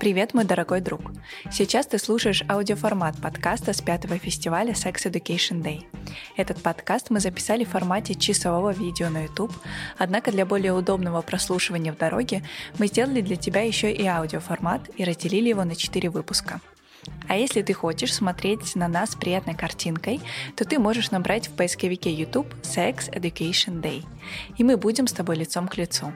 Привет, мой дорогой друг! Сейчас ты слушаешь аудиоформат подкаста с пятого фестиваля Sex Education Day. Этот подкаст мы записали в формате часового видео на YouTube, однако для более удобного прослушивания в дороге мы сделали для тебя еще и аудиоформат и разделили его на четыре выпуска – а если ты хочешь смотреть на нас приятной картинкой, то ты можешь набрать в поисковике YouTube Sex Education Day, и мы будем с тобой лицом к лицу.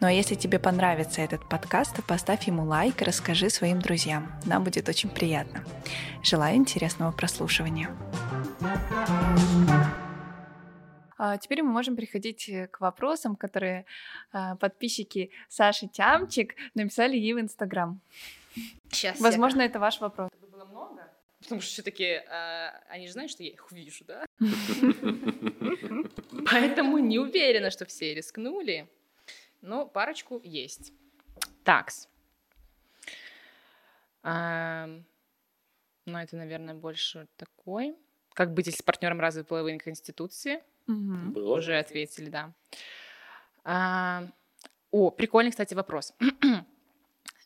Ну а если тебе понравится этот подкаст, то поставь ему лайк и расскажи своим друзьям. Нам будет очень приятно. Желаю интересного прослушивания. А теперь мы можем переходить к вопросам, которые а, подписчики Саши Тямчик написали ей в Инстаграм. Сейчас. Возможно, я... это ваш вопрос. Это было много? Потому что все-таки э, они же знают, что я их увижу, да? Поэтому не уверена, что все рискнули. Но парочку есть. Такс. Ну, это, наверное, больше такой. Как быть, если с партнером развит половые конституции? Уже ответили, да. О, прикольный, кстати, вопрос.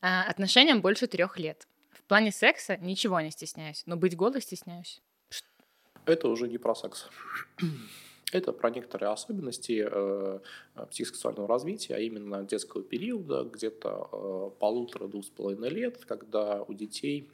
А, отношениям больше трех лет. В плане секса ничего не стесняюсь, но быть голой стесняюсь. Это уже не про секс. Это про некоторые особенности э, психосексуального развития, а именно детского периода, где-то э, полутора-двух с половиной лет, когда у детей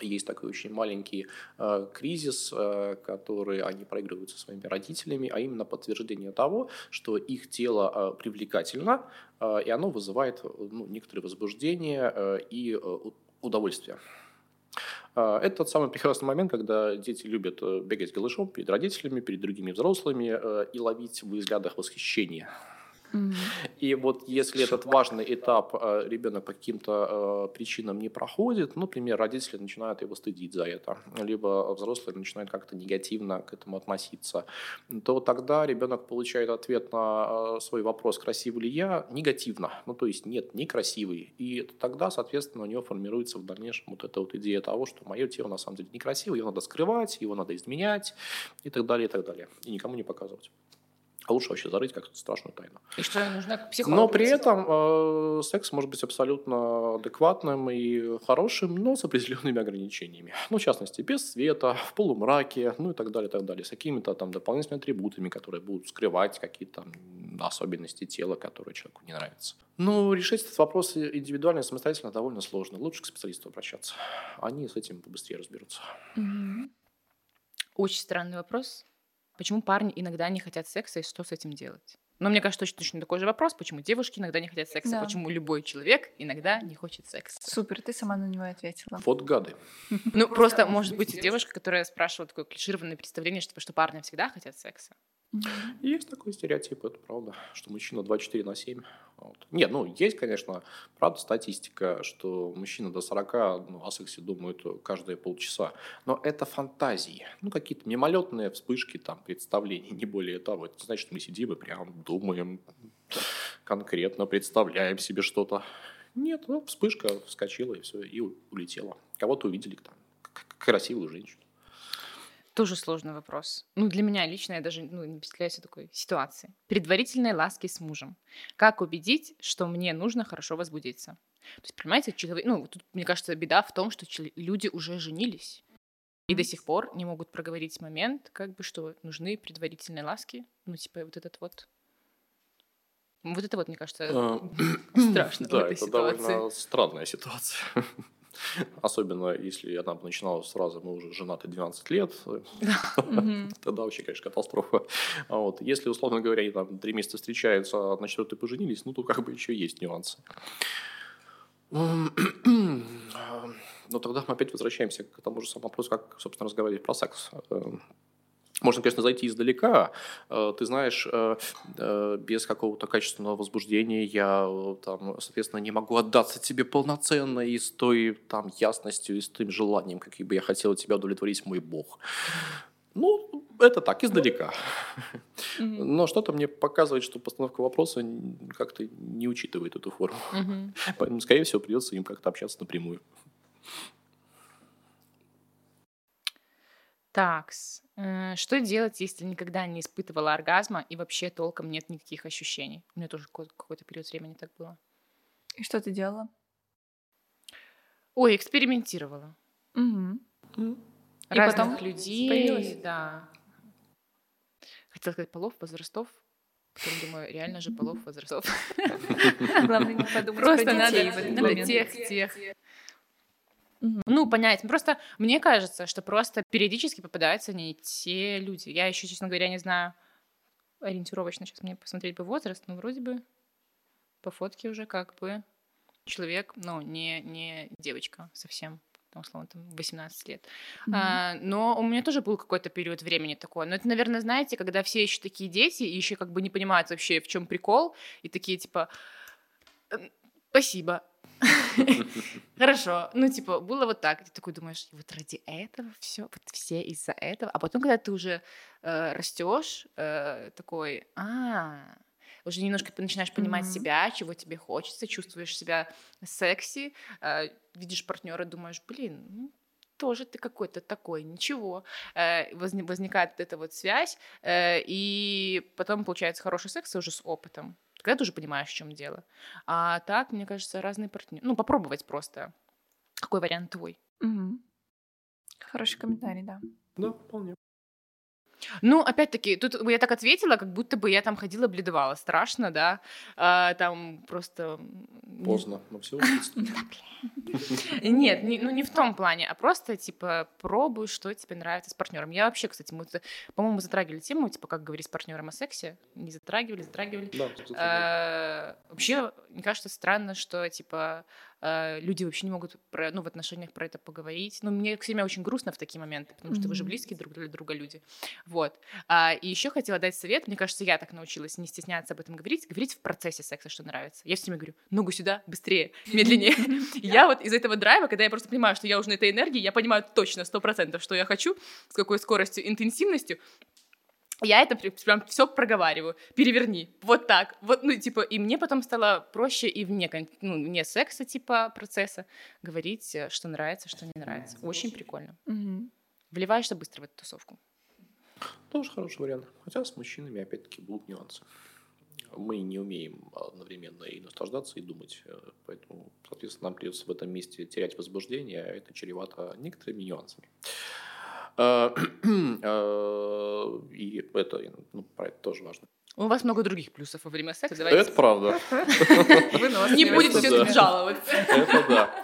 есть такой очень маленький э, кризис, э, который они проигрывают со своими родителями, а именно подтверждение того, что их тело э, привлекательно, э, и оно вызывает ну, некоторое возбуждение э, и э, удовольствие. Э, это тот самый прекрасный момент, когда дети любят э, бегать голышом перед родителями, перед другими взрослыми э, и ловить в взглядах восхищение. И вот если этот важный этап э, ребенок по каким-то э, причинам не проходит, ну, например, родители начинают его стыдить за это, либо взрослые начинают как-то негативно к этому относиться, то тогда ребенок получает ответ на э, свой вопрос, красивый ли я, негативно. Ну, то есть нет, некрасивый. И тогда, соответственно, у него формируется в дальнейшем вот эта вот идея того, что мое тело на самом деле некрасивое, его надо скрывать, его надо изменять и так далее, и так далее. И никому не показывать. А лучше вообще зарыть как страшную тайну. И что нужно к психологу? Но при этом э, секс может быть абсолютно адекватным и хорошим, но с определенными ограничениями. Ну, в частности, без света, в полумраке, ну и так далее, так далее. С какими-то там дополнительными атрибутами, которые будут скрывать какие-то особенности тела, которые человеку не нравятся. Ну, решить этот вопрос индивидуально и самостоятельно довольно сложно. Лучше к специалисту обращаться. Они с этим побыстрее разберутся. Угу. Очень странный вопрос. Почему парни иногда не хотят секса и что с этим делать? Но мне кажется, точно, точно такой же вопрос, почему девушки иногда не хотят секса, да. почему любой человек иногда не хочет секса. Супер, ты сама на него ответила. Вот гады. Ну, просто, может быть, девушка, которая спрашивала такое клишированное представление, что, что парни всегда хотят секса. Есть такой стереотип, это правда, что мужчина 24 на 7. Вот. Нет, ну, есть, конечно, правда, статистика, что мужчины до 40 ну, о сексе думают каждые полчаса. Но это фантазии. Ну, какие-то мимолетные вспышки, там, представления, не более того. Это значит, мы сидим и прям думаем, конкретно представляем себе что-то. Нет, ну, вспышка вскочила и все, и улетела. Кого-то увидели там, красивую женщину. Тоже сложный вопрос. Ну, для меня лично я даже ну, не представляю себе такой ситуации. Предварительные ласки с мужем. Как убедить, что мне нужно хорошо возбудиться? То есть, понимаете, человек... Ну, тут, мне кажется, беда в том, что люди уже женились. И до сих пор не могут проговорить момент, как бы, что нужны предварительные ласки. Ну, типа, вот этот вот вот это вот, мне кажется, а, страшно да, это довольно странная ситуация. Особенно, если она бы начинала сразу, мы уже женаты 12 лет, тогда вообще, конечно, катастрофа. А вот. Если, условно говоря, они там три месяца встречаются, а на четвертый поженились, ну, то как бы еще есть нюансы. Но тогда мы опять возвращаемся к тому же самому вопросу, как, собственно, разговаривать про секс. Можно, конечно, зайти издалека. Э, ты знаешь, э, э, без какого-то качественного возбуждения я, там, соответственно, не могу отдаться тебе полноценно и с той там, ясностью, и с тем желанием, каким бы я хотел тебя удовлетворить мой Бог. Ну, это так, издалека. Но что-то мне показывает, что постановка вопроса как-то не учитывает эту форму. Поэтому, скорее всего, придется им как-то общаться напрямую. Так, что делать, если никогда не испытывала оргазма и вообще толком нет никаких ощущений? У меня тоже какой-то период времени так было. И что ты делала? Ой, экспериментировала. Угу. Разных и потом людей, появилась? да. Хотела сказать полов, возрастов. Потом думаю, реально же полов, возрастов. Главное не подумать Просто надо для тех, тех. Ну, понять. Просто мне кажется, что просто периодически попадаются не те люди. Я еще, честно говоря, не знаю ориентировочно сейчас мне посмотреть бы возраст, но вроде бы по фотке уже как бы человек, ну, не, не девочка совсем там, условно, там, 18 лет. Mm-hmm. А, но у меня тоже был какой-то период времени такой. Но это, наверное, знаете, когда все еще такие дети, и еще как бы не понимают вообще, в чем прикол, и такие типа спасибо. Хорошо. Ну, типа, было вот так. Ты такой думаешь, вот ради этого все, вот все из-за этого. А потом, когда ты уже э, растешь, э, такой, а, уже немножко начинаешь понимать mm-hmm. себя, чего тебе хочется, чувствуешь себя секси, э, видишь партнера, думаешь, блин, ну, тоже ты какой-то такой, ничего. Э, возникает эта вот связь, э, и потом получается хороший секс уже с опытом. Когда ты уже понимаешь, в чем дело. А так, мне кажется, разные партнеры. Ну, попробовать просто. Какой вариант твой? Угу. Хороший комментарий, да. Да, вполне. Ну, опять-таки, тут я так ответила, как будто бы я там ходила, бледовала. Страшно, да? А, там просто... Поздно, но все Нет, не, ну не в том плане, а просто, типа, пробуй, что тебе нравится с партнером. Я вообще, кстати, мы, по-моему, затрагивали тему, типа, как говорить с партнером о сексе. Не затрагивали, затрагивали. Да, а, вообще, мне кажется, странно, что, типа, люди вообще не могут про, ну, в отношениях про это поговорить. Ну, мне всеми очень грустно в такие моменты, потому что mm-hmm. вы же близкие друг для друга люди. Вот. А, и еще хотела дать совет. Мне кажется, я так научилась не стесняться об этом говорить, говорить в процессе секса, что нравится. Я все время говорю, ногу сюда, быстрее, медленнее. Я вот из этого драйва, когда я просто понимаю, что я уже на этой энергии, я понимаю точно, сто процентов, что я хочу, с какой скоростью, интенсивностью, я это прям все проговариваю. Переверни. Вот так. Вот, ну, типа, и мне потом стало проще и вне, ну, вне секса, типа, процесса говорить, э, что нравится, что не нравится. Очень прикольно. Угу. Вливаешься быстро в эту тусовку. Тоже хороший вариант. Хотя с мужчинами, опять-таки, будут нюансы. Мы не умеем одновременно и наслаждаться, и думать. Э, поэтому, соответственно, нам придется в этом месте терять возбуждение, а это чревато некоторыми нюансами. Э, э, и это, ну, про это тоже важно. У вас много других плюсов во время секса. Давайте. Это правда. Не будете все жаловаться. Это да.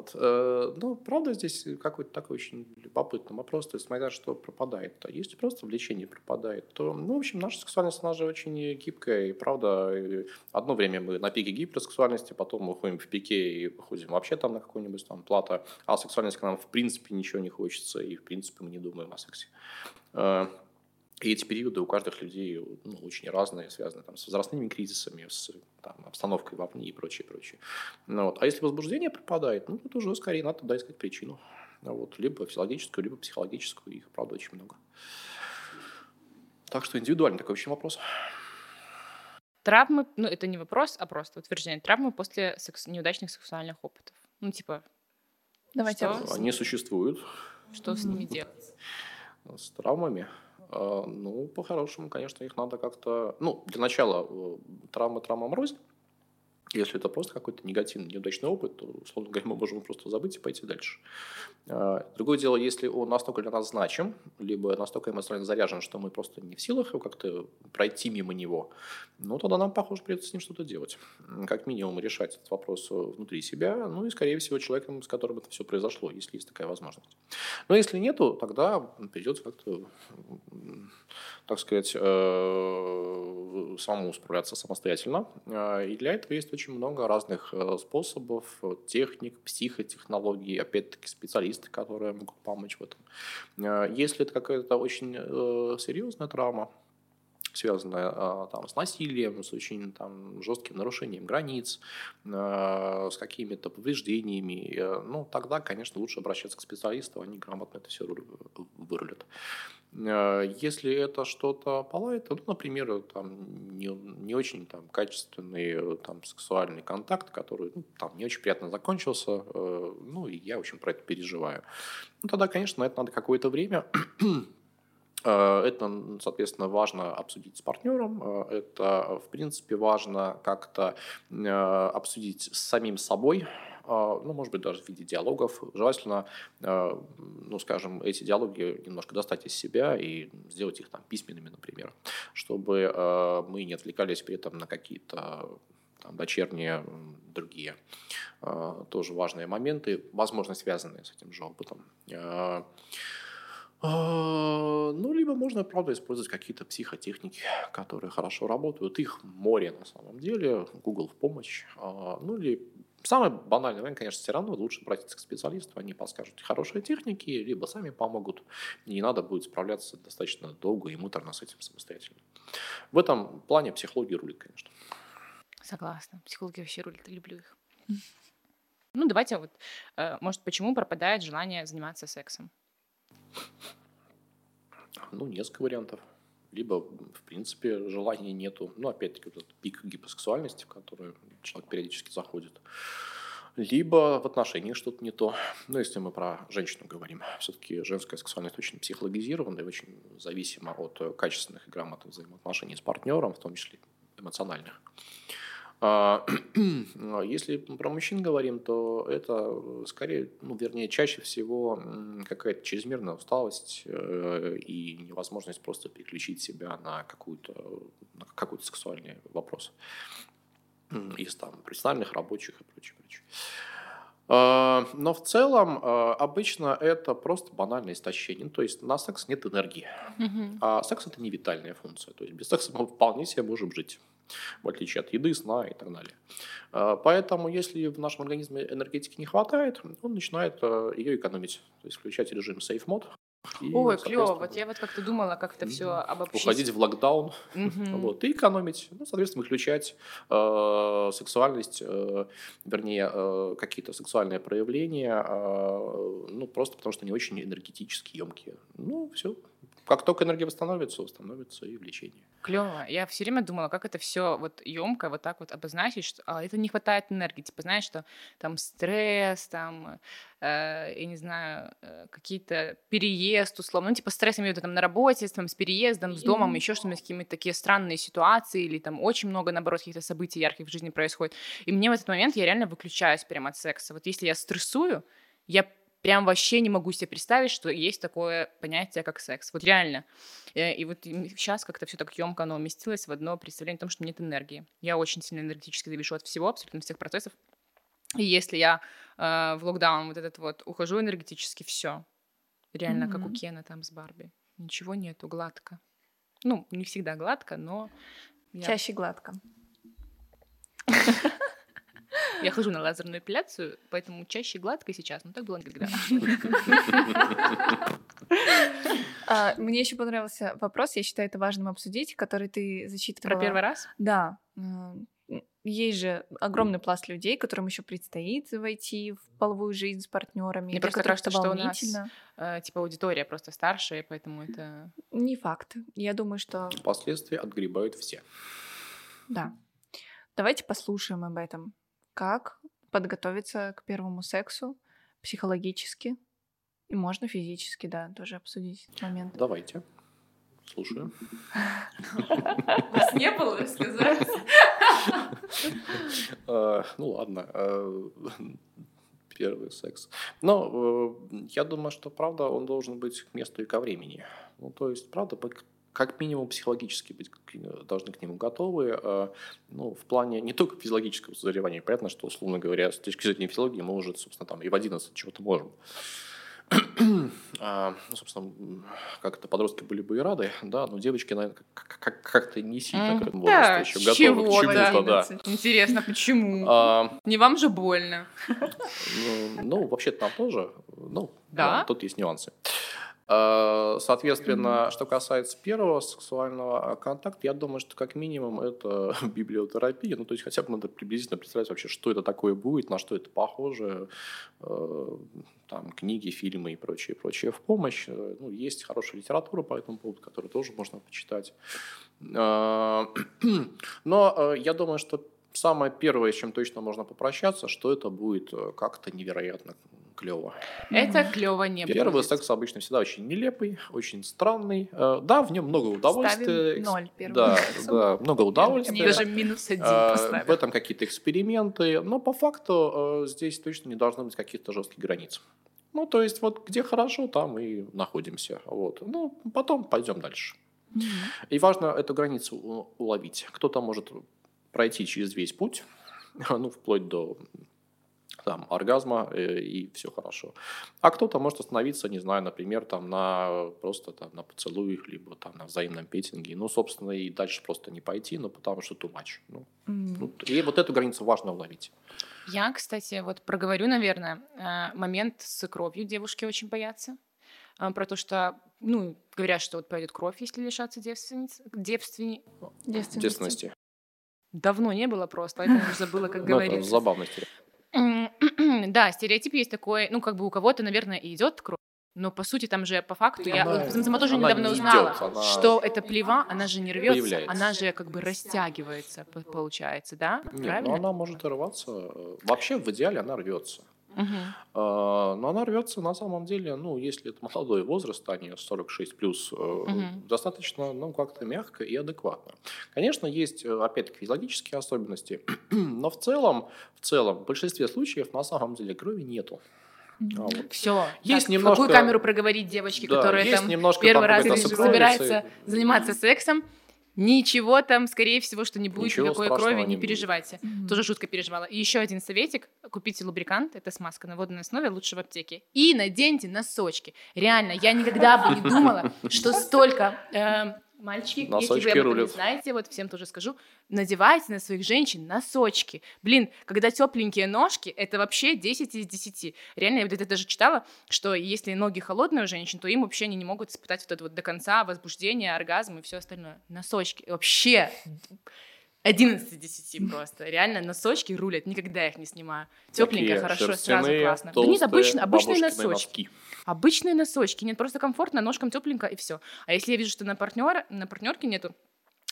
Вот. Э, ну, правда, здесь какой-то такой очень любопытный вопрос. То есть, смотря что пропадает. -то. Если просто влечение пропадает, то, ну, в общем, наша сексуальность, она же очень гибкая. И, правда, одно время мы на пике гиперсексуальности, потом мы уходим в пике и выходим вообще там на какую-нибудь там плата. А сексуальность к нам, в принципе, ничего не хочется. И, в принципе, мы не думаем о сексе. И эти периоды у каждых людей ну, очень разные, связаны там, с возрастными кризисами, с там, обстановкой вовне и прочее, прочее. Ну, вот. А если возбуждение пропадает, ну, это уже скорее надо туда искать причину. Ну, вот. Либо физиологическую, либо психологическую, их, правда, очень много. Так что индивидуальный такой очень вопрос. Травмы, ну, это не вопрос, а просто утверждение. Травмы после секс... неудачных сексуальных опытов. Ну, типа, Давайте что? Они существуют. Что с ними делать? С травмами? А, ну, по-хорошему, конечно, их надо как-то... Ну, для начала э, травма травмам рознь. Если это просто какой-то негативный, неудачный опыт, то, условно говоря, мы можем просто забыть и пойти дальше. А, другое дело, если он настолько для нас значим, либо настолько эмоционально заряжен, что мы просто не в силах его как-то пройти мимо него, ну, тогда нам, похоже, придется с ним что-то делать. Как минимум решать этот вопрос внутри себя, ну и, скорее всего, человеком, с которым это все произошло, если есть такая возможность. Но если нету, тогда придется как-то, так сказать, э, самому справляться самостоятельно. А, и для этого есть очень много разных э, способов, техник, психотехнологий, опять-таки специалисты, которые могут помочь в этом. Э, если это какая-то очень э, серьезная травма, связанное а, там, с насилием, с очень там, жестким нарушением границ, с какими-то повреждениями, ну, тогда, конечно, лучше обращаться к специалисту, они грамотно это все вырулят. Если это что-то полает, ну, например, там, не, не очень там, качественный там, сексуальный контакт, который ну, там, не очень приятно закончился, ну, и я очень про это переживаю. Ну, тогда, конечно, на это надо какое-то время Э, это, соответственно, важно обсудить с партнером. Э, это, в принципе, важно как-то э, обсудить с самим собой, ну, может быть, даже в виде диалогов. Желательно, ну, скажем, эти диалоги немножко достать из себя и сделать их там письменными, например, чтобы мы не отвлекались при этом на какие-то там, дочерние другие тоже важные моменты, возможно, связанные с этим же опытом. А, ну, либо можно, правда, использовать какие-то психотехники, которые хорошо работают. Их море на самом деле, Google в помощь. А, ну, или самый банальный вариант, конечно, все равно лучше обратиться к специалисту, они подскажут хорошие техники, либо сами помогут. Не надо будет справляться достаточно долго и муторно с этим самостоятельно. В этом плане психология рулит, конечно. Согласна. Психология вообще рулит, люблю их. Ну, давайте вот, э, может, почему пропадает желание заниматься сексом? Ну, несколько вариантов. Либо, в принципе, желания нету. Ну, опять-таки, вот этот пик гипосексуальности, в который человек периодически заходит. Либо в отношениях что-то не то. Ну, если мы про женщину говорим. Все-таки женская сексуальность очень психологизирована и очень зависима от качественных и грамотных взаимоотношений с партнером, в том числе эмоциональных. А, если про мужчин говорим, то это скорее, ну, вернее, чаще всего какая-то чрезмерная усталость э, и невозможность просто переключить себя на какую-то на какой-то сексуальный вопрос из там профессиональных, рабочих и прочее, прочее. А, но в целом а, обычно это просто банальное истощение. Ну, то есть на секс нет энергии. Mm-hmm. А секс это не витальная функция. То есть без секса мы вполне себе можем жить в отличие от еды, сна и так далее. А, поэтому, если в нашем организме энергетики не хватает, он начинает а, ее экономить, то есть включать режим Safe Mode. И, Ой, клево. Вот я вот как-то думала, как это все обобщить. Уходить в локдаун mm-hmm. вот, и экономить. Ну, соответственно, выключать э, сексуальность, э, вернее, э, какие-то сексуальные проявления, э, ну, просто потому что они очень энергетически емкие. Ну, все. Как только энергия восстановится, восстановится и влечение. Клево. Я все время думала, как это все вот емко вот так вот обозначить, что а, это не хватает энергии. Типа, знаешь, что там стресс, там, э, я не знаю, э, какие-то переезд, условно. Ну, типа, стресс имею в виду там на работе, там, с переездом, с домом, mm-hmm. еще что-нибудь, какие-то такие странные ситуации, или там очень много, наоборот, каких-то событий ярких в жизни происходит. И мне в этот момент я реально выключаюсь прямо от секса. Вот если я стрессую, я прям вообще не могу себе представить, что есть такое понятие, как секс. Вот реально. Э, и вот сейчас как-то все так емко оно уместилось в одно представление о том, что нет энергии. Я очень сильно энергетически завишу от всего, абсолютно всех процессов. И если я э, в локдаун вот этот вот ухожу энергетически, все. Реально, mm-hmm. как у Кена там с Барби. Ничего нету, гладко. Ну, не всегда гладко, но... Я... Чаще гладко. Я хожу на лазерную эпиляцию, поэтому чаще гладко сейчас, но так было никогда. А, мне еще понравился вопрос, я считаю, это важным обсудить, который ты зачитывала. Про первый раз? Да. Есть же огромный пласт людей, которым еще предстоит войти в половую жизнь с партнерами. Мне просто кажется, что у нас э, типа аудитория просто старшая, поэтому это... Не факт. Я думаю, что... Последствия отгребают все. Да. Давайте послушаем об этом как подготовиться к первому сексу психологически и можно физически, да, тоже обсудить момент. Давайте. Слушаю. Вас не было рассказать? А, ну ладно. А, первый секс. Но э, я думаю, что правда он должен быть к месту и ко времени. Ну, то есть, правда, как минимум психологически быть, должны к нему готовы. А, ну, в плане не только физиологического созревания. Понятно, что, условно говоря, с точки зрения физиологии мы уже, собственно, там и в 11 чего-то можем. а, ну, собственно, как это подростки были бы и рады, да, но девочки, наверное, как-то не сильно к этому да, еще готовы чего, к чему-то, да. Интересно, почему? А, не вам же больно. Ну, ну вообще-то нам тоже, ну, да? да, тут есть нюансы. Э, соответственно, что касается первого сексуального контакта, я думаю, что как минимум это библиотерапия. Ну, то есть хотя бы надо приблизительно представить вообще, что это такое будет, на что это похоже. Э, там книги, фильмы и прочее, прочее в помощь. Ну, есть хорошая литература по этому поводу, которую тоже можно почитать. Но я думаю, что самое первое, с чем точно можно попрощаться, что это будет как-то невероятно клево. Это клево не будет. Первый секс обычно всегда очень нелепый, очень странный. Э, да, в нем много удовольствия. Ставим ноль первым Да, да, много удовольствия. Даже минус один э, поставим. В этом какие-то эксперименты. Но по факту э, здесь точно не должно быть каких-то жестких границ. Ну, то есть, вот где хорошо, там и находимся. Вот. Ну, потом пойдем дальше. Mm-hmm. И важно эту границу уловить. Кто-то может пройти через весь путь, ну, вплоть до там, оргазма э, и все хорошо. А кто-то может остановиться, не знаю, например, там на просто там на поцелуях, либо там на взаимном петинге. Ну, собственно, и дальше просто не пойти, ну, потому что too much. Ну, mm. ну, и вот эту границу важно уловить. Я, кстати, вот проговорю, наверное, э, момент с кровью девушки очень боятся. Э, про то, что, ну, говорят, что вот пойдет кровь, если лишаться девственниц, девственни... девственности. девственности. Давно не было просто, поэтому уже забыла, как ну, говорить. Забавно. Да, стереотип есть такой, ну, как бы у кого-то, наверное, и идет кровь, но по сути там же по факту я вот, сама тоже недавно не узнала, идет, она... что эта плева, она же не рвется, появляется. она же как бы растягивается, получается, да? Нет, Правильно? но она может рваться. Вообще в идеале она рвется. Uh-huh. Но она рвется на самом деле, ну, если это молодой возраст, а не 46 плюс, uh-huh. достаточно, ну, как-то мягко и адекватно. Конечно, есть, э, опять-таки, физиологические особенности, но в целом, в целом, в большинстве случаев на самом деле крови нету. А вот. Все. Есть так, немножко... В какую камеру проговорить девочки, да, которые там первый раз собираются заниматься сексом? Ничего там, скорее всего, что не будет Ничего никакой крови, не, не переживайте. Mm-hmm. Тоже жутко переживала. И еще один советик. Купите лубрикант, это смазка на водной основе, лучше в аптеке. И наденьте носочки. Реально, я никогда бы не думала, что столько эм, Мальчики, Носочки если вы об этом не знаете, вот всем тоже скажу, надевайте на своих женщин носочки. Блин, когда тепленькие ножки, это вообще 10 из 10. Реально, я вот это даже читала, что если ноги холодные у женщин, то им вообще они не могут испытать вот это вот до конца возбуждение, оргазм и все остальное. Носочки. Вообще 11 из 10 просто. Реально, носочки рулят, никогда их не снимаю. Тепленькая, хорошо, сразу классно. Да нет, обычно, обычные носочки. Носки. Обычные носочки. Нет, просто комфортно, ножкам тепленько и все. А если я вижу, что на партнера, на партнерке нету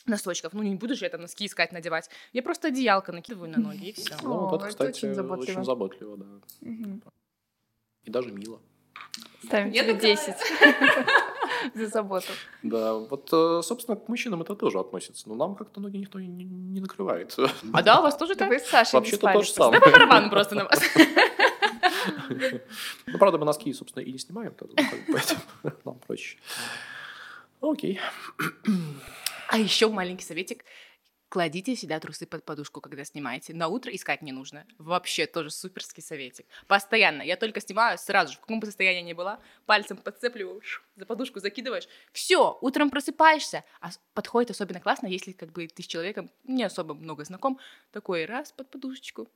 носочков. Ну, не буду же я там носки искать, надевать. Я просто одеялко накидываю на ноги, и все. Ну, вот это, кстати, очень заботливо. Очень заботливо, да. И даже мило. Ставим тебе 10 за заботу. Да, вот, э, собственно, к мужчинам это тоже относится. Но нам как-то ноги никто не, накрывает. А да, у вас тоже так? Вы с Сашей Вообще-то то же самое. Да по барабану просто на вас. Ну, правда, мы носки, собственно, и не снимаем, поэтому нам проще. Окей. А еще маленький советик. Кладите всегда трусы под подушку, когда снимаете. На утро искать не нужно. Вообще тоже суперский советик. Постоянно. Я только снимаю, сразу же, в каком бы состоянии ни была, пальцем подцепливаешь, за подушку закидываешь. Все, утром просыпаешься. А подходит особенно классно, если как бы ты с человеком не особо много знаком. Такой раз под подушечку,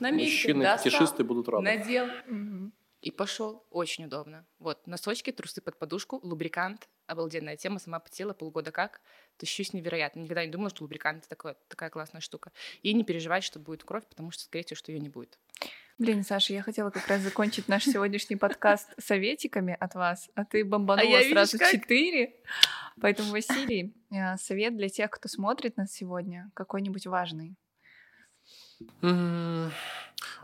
на месте. Мужчины, фетишисты будут рады. Надел. Угу. И пошел. Очень удобно. Вот, носочки, трусы под подушку, лубрикант. Обалденная тема, сама потела полгода как. Тащусь невероятно. Никогда не думала, что лубрикант такое, такая классная штука. И не переживать, что будет кровь, потому что, скорее всего, что ее не будет. Блин, Саша, я хотела как раз закончить наш сегодняшний подкаст советиками от вас, а ты бомбанула а сразу четыре. Поэтому, Василий, э, совет для тех, кто смотрит нас сегодня, какой-нибудь важный. Mm,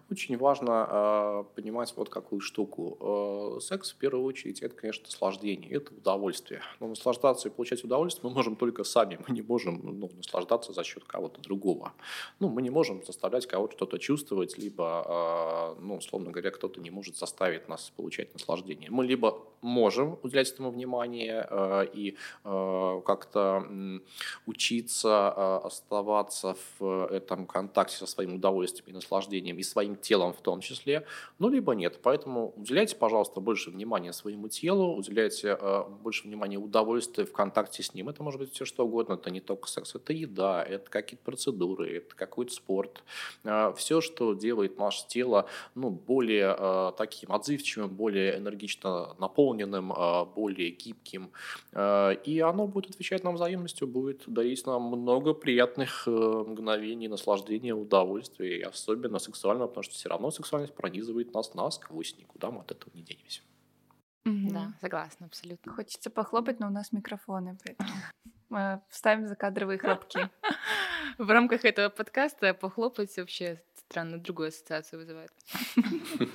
Очень важно э, понимать вот какую штуку. Э, секс в первую очередь это, конечно, наслаждение, это удовольствие. Но наслаждаться и получать удовольствие мы можем только сами. Мы не можем ну, наслаждаться за счет кого-то другого. Ну, мы не можем заставлять кого-то что-то чувствовать, либо, э, ну, условно говоря, кто-то не может заставить нас получать наслаждение. Мы либо можем уделять этому внимание э, и э, как-то э, учиться э, оставаться в этом контакте со своим удовольствием и наслаждением и своим телом в том числе, ну, либо нет. Поэтому уделяйте, пожалуйста, больше внимания своему телу, уделяйте э, больше внимания удовольствию в контакте с ним. Это может быть все что угодно, это не только секс, это еда, это какие-то процедуры, это какой-то спорт. Э, все, что делает наше тело ну, более э, таким отзывчивым, более энергично наполненным, э, более гибким. Э, и оно будет отвечать нам взаимностью, будет дарить нам много приятных э, мгновений, наслаждения, удовольствия, и особенно сексуального, потому что все равно сексуальность пронизывает нас насквозь, никуда мы от этого не денемся. Mm-hmm. Да, согласна, абсолютно. Хочется похлопать, но у нас микрофоны, поэтому мы вставим закадровые хлопки. В рамках этого подкаста похлопать вообще странно другую ассоциацию вызывает.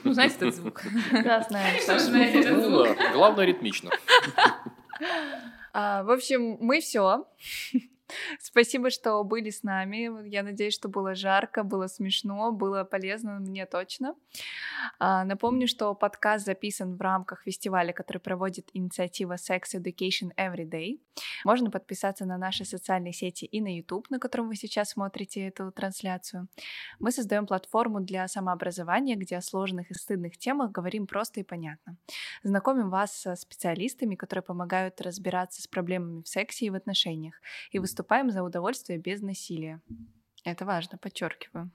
Ну, знаете этот звук? Да, знаю. Ну главное ритмично. А, в общем, мы все. Спасибо, что были с нами. Я надеюсь, что было жарко, было смешно, было полезно мне точно. А, напомню, что подкаст записан в рамках фестиваля, который проводит инициатива Sex Education Every Day. Можно подписаться на наши социальные сети и на YouTube, на котором вы сейчас смотрите эту трансляцию. Мы создаем платформу для самообразования, где о сложных и стыдных темах говорим просто и понятно. Знакомим вас со специалистами, которые помогают разбираться с проблемами в сексе и в отношениях, и выступаем за удовольствие без насилия. Это важно, подчеркиваю.